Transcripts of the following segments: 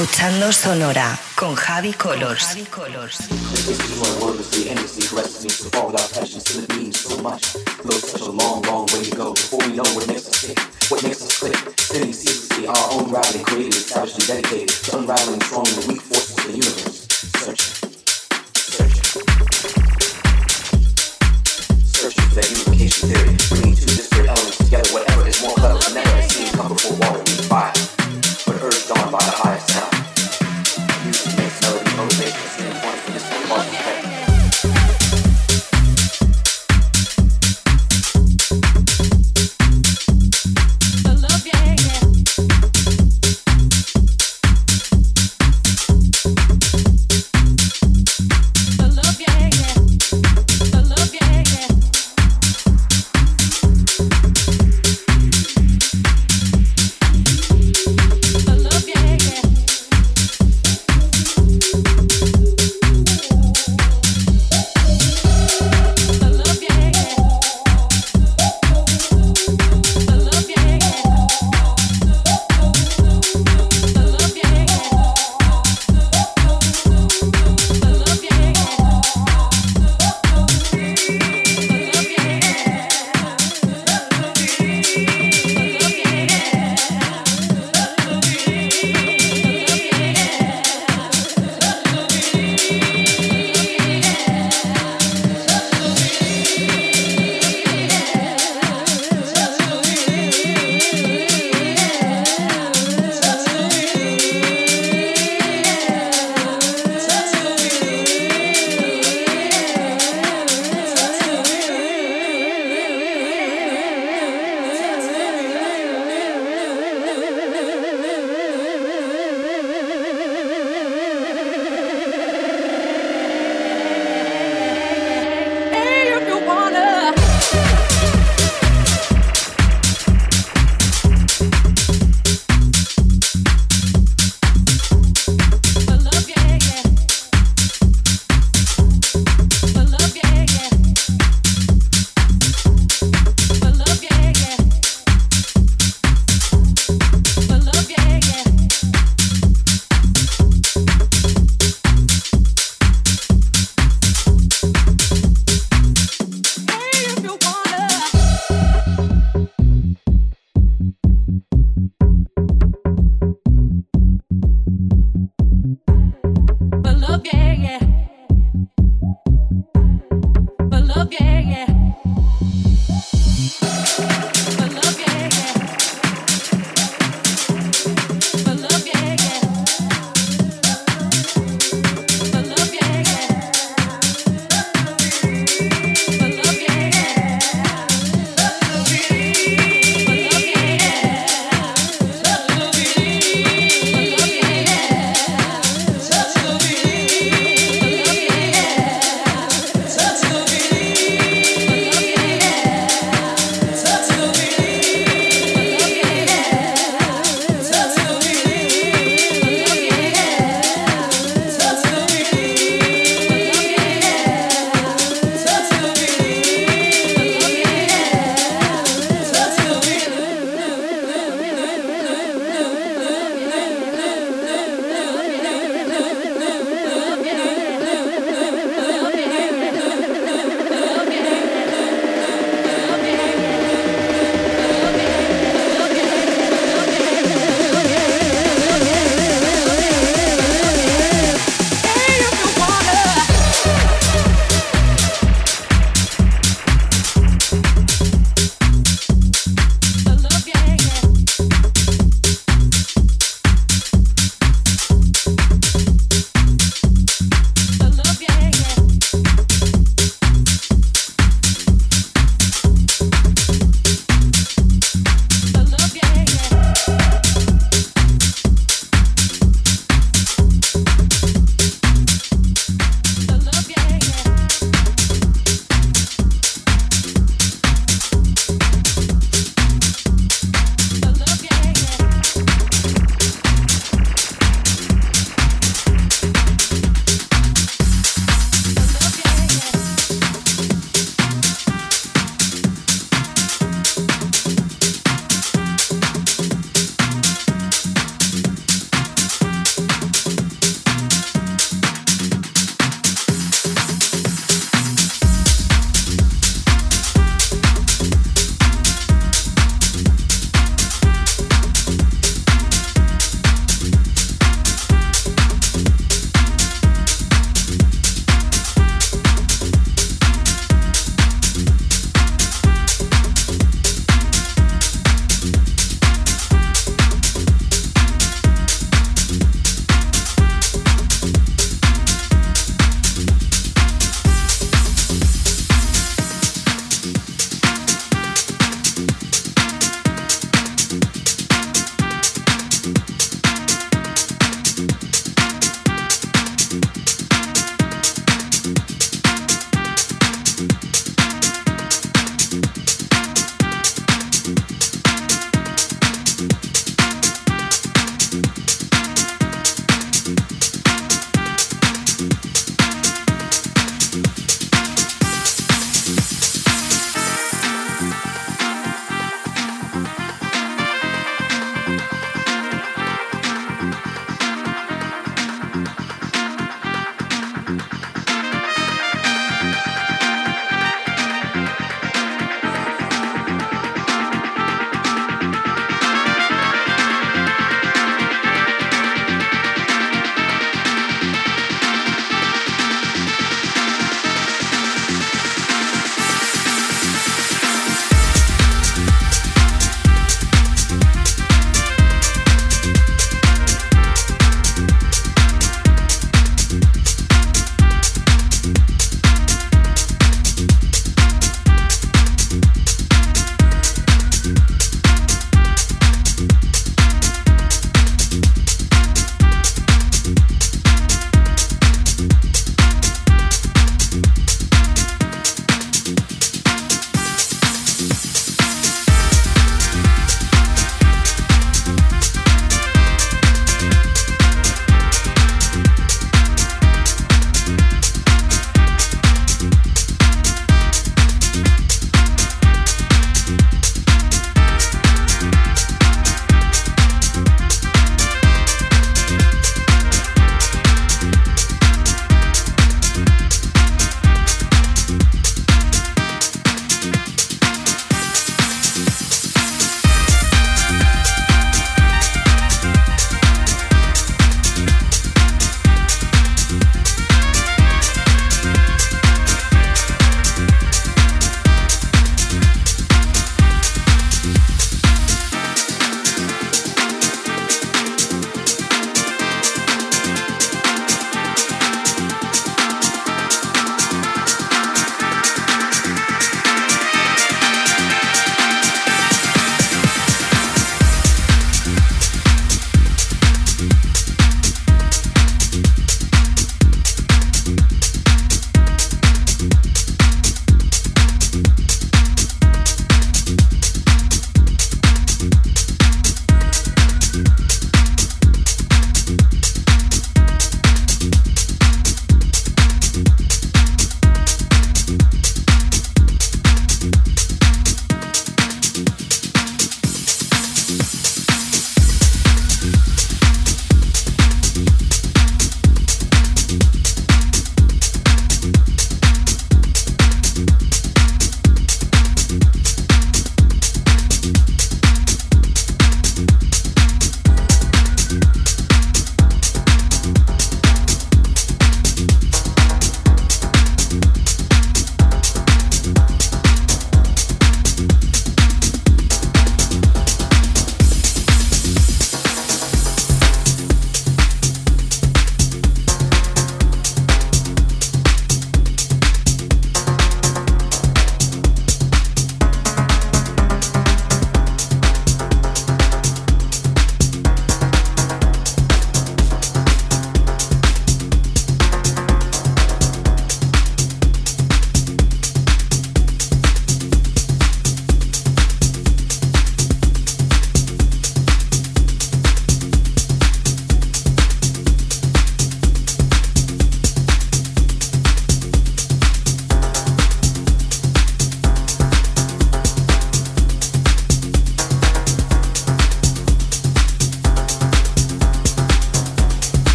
Escuchando Sonora con Javi Colors. Javi Colors. Our own Unraveling created, savagely dedicated to unraveling strong and weak forces of the universe.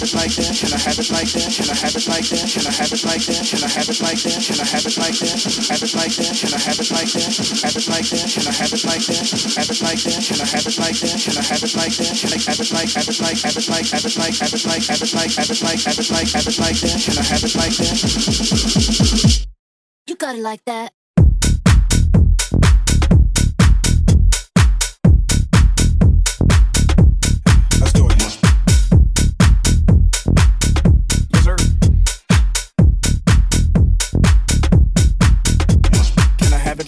it like that? Can I have it like that? Can I have it like that? Can I have it like that? Can I have it like that? Have it like that? Can I have it like that? Have it like that? Can I have it like that? Have it like that? Can I have it like that? Can I have it like that? Can I have it like have it like have it like have it like have it like have it like have it like have it like have it like that? Can I have it like that? You got it like that.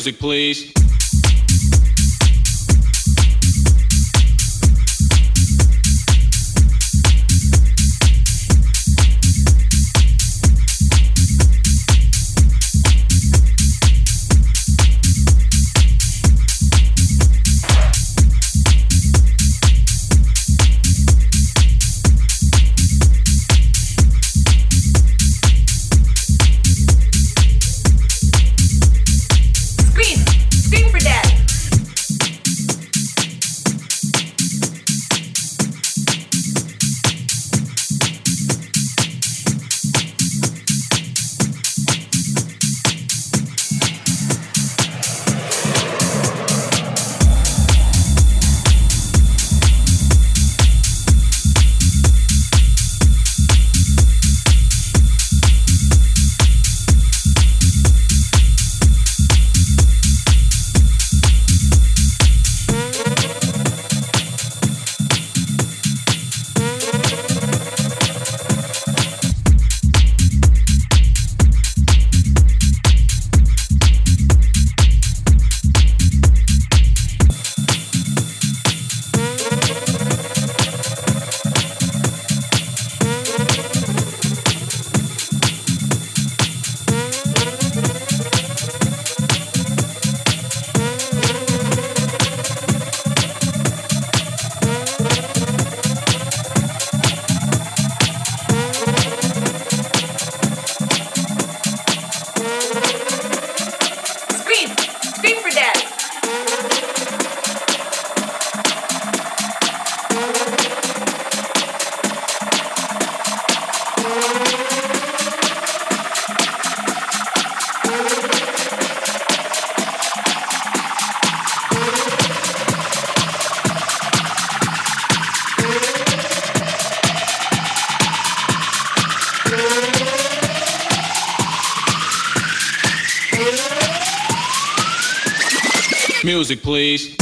Music, please. Music, please.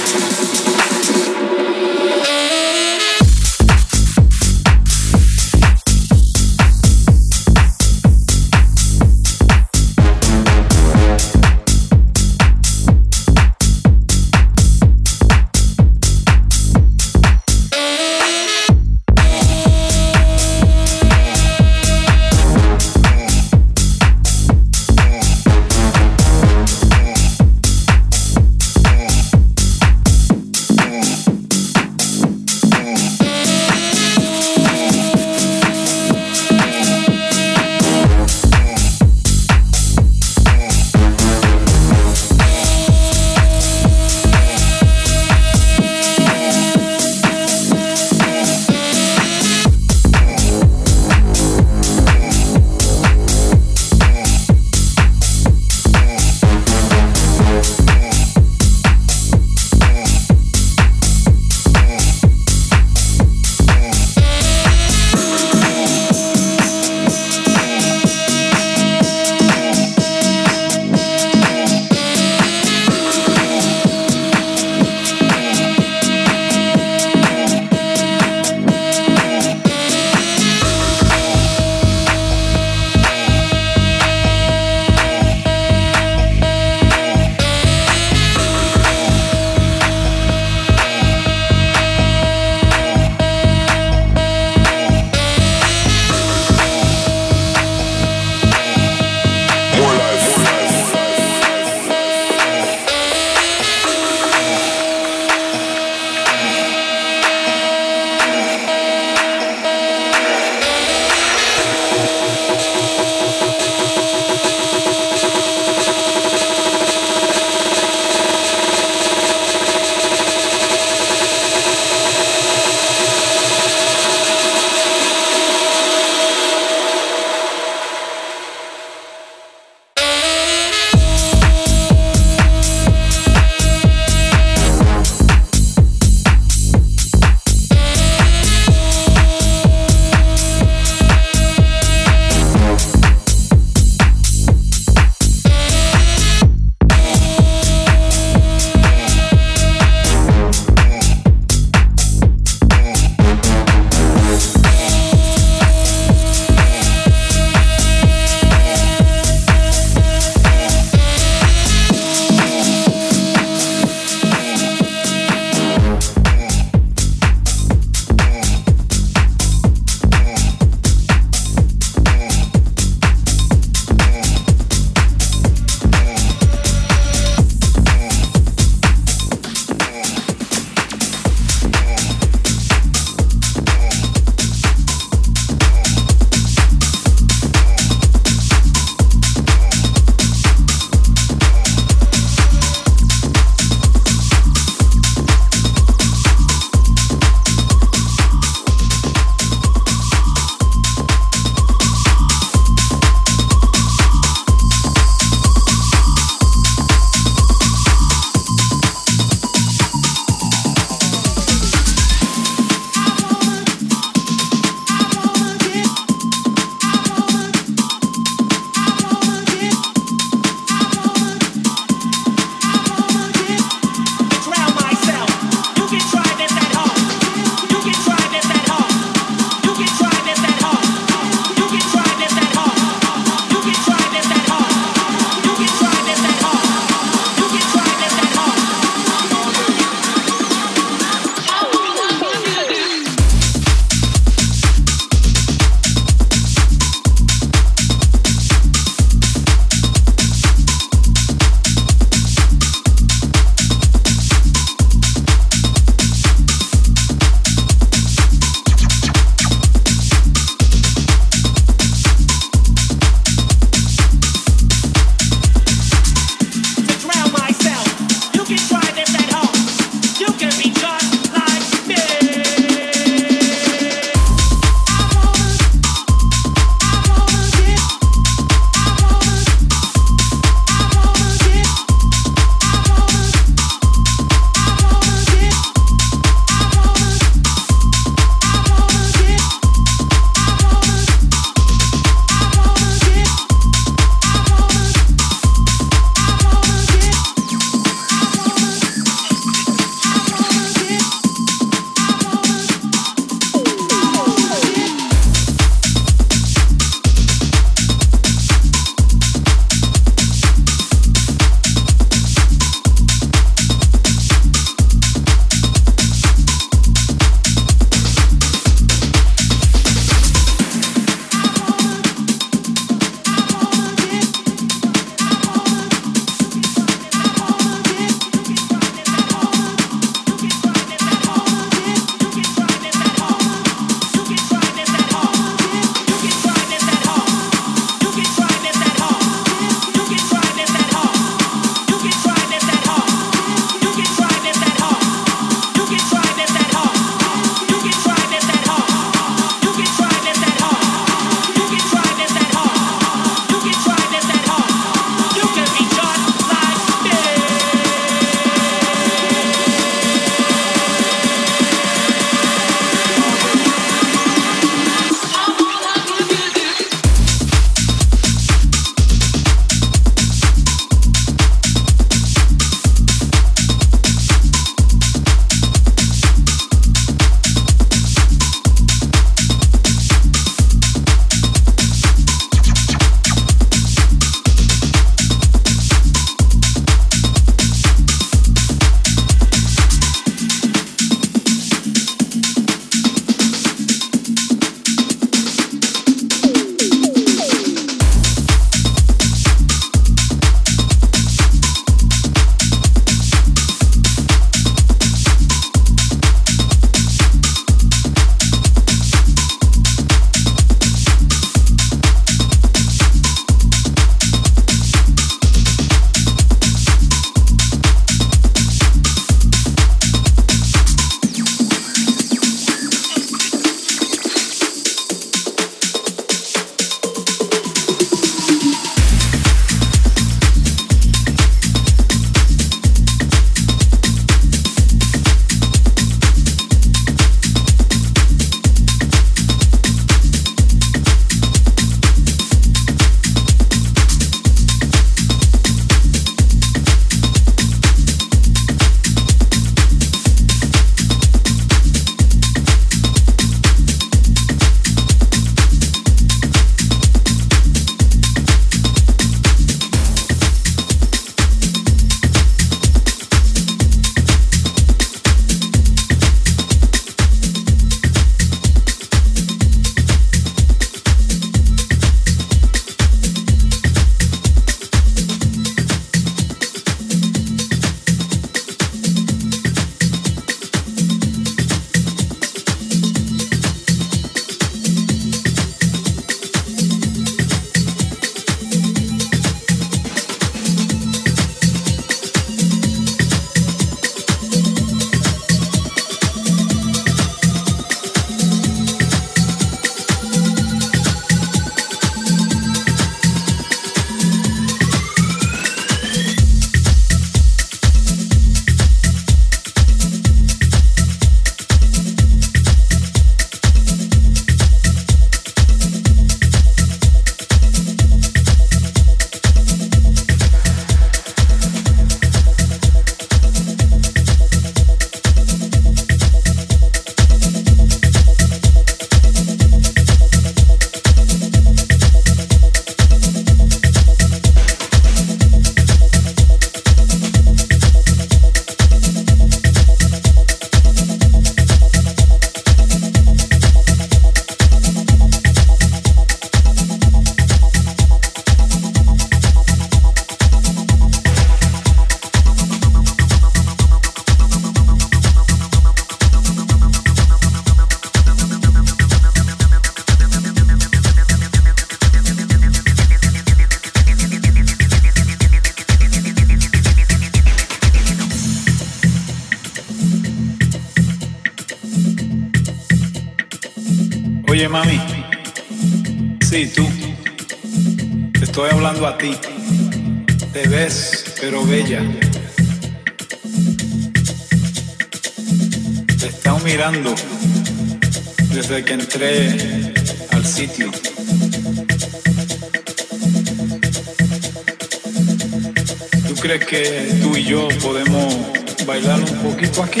aquí?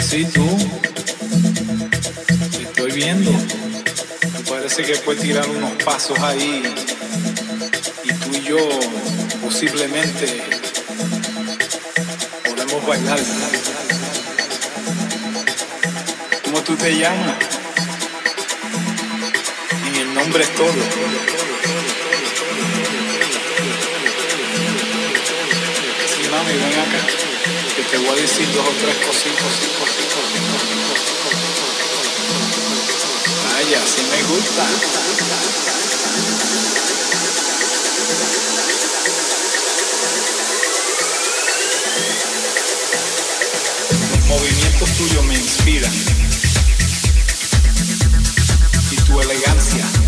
Sí, tú. Te estoy viendo. Parece que puedes tirar unos pasos ahí. Y tú y yo posiblemente podemos bailar. ¿Cómo tú te llamas? Y el nombre es todo. mami, ven acá que te voy a decir dos o tres cositas, cositas, cositas. Vaya, si me gusta. Los movimientos tuyos me inspiran y tu elegancia.